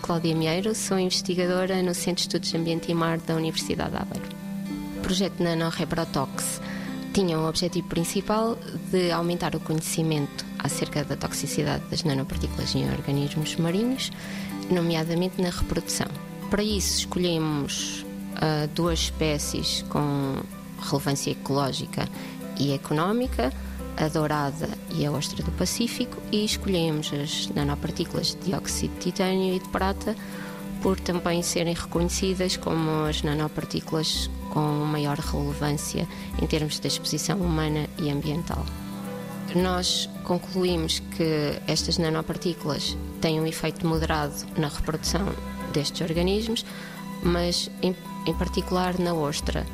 Cláudia Mieiro, sou investigadora no Centro de Estudos de Ambiente e Mar da Universidade de Aveiro. O projeto NanoReprotox tinha o objetivo principal de aumentar o conhecimento acerca da toxicidade das nanopartículas em organismos marinhos, nomeadamente na reprodução. Para isso, escolhemos uh, duas espécies com relevância ecológica e económica, a dourada e a ostra do Pacífico, e escolhemos as nanopartículas de dióxido de titânio e de prata por também serem reconhecidas como as nanopartículas com maior relevância em termos de exposição humana e ambiental. Nós concluímos que estas nanopartículas têm um efeito moderado na reprodução destes organismos, mas em, em particular na ostra.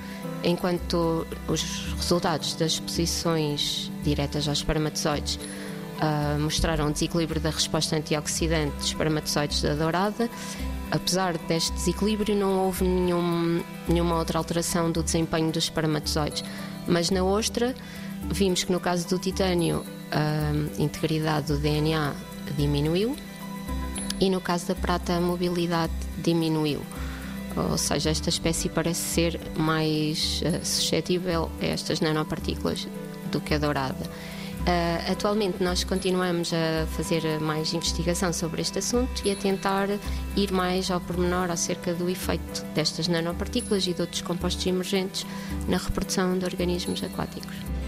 Enquanto os resultados das exposições diretas aos espermatozoides uh, mostraram desequilíbrio da resposta antioxidante dos espermatozoides da dourada, apesar deste desequilíbrio não houve nenhum, nenhuma outra alteração do desempenho dos espermatozoides. Mas na ostra vimos que no caso do titânio a integridade do DNA diminuiu e no caso da prata a mobilidade diminuiu ou seja, esta espécie parece ser mais uh, suscetível a estas nanopartículas do que a dourada. Uh, atualmente nós continuamos a fazer mais investigação sobre este assunto e a tentar ir mais ao pormenor acerca do efeito destas nanopartículas e de outros compostos emergentes na reprodução de organismos aquáticos.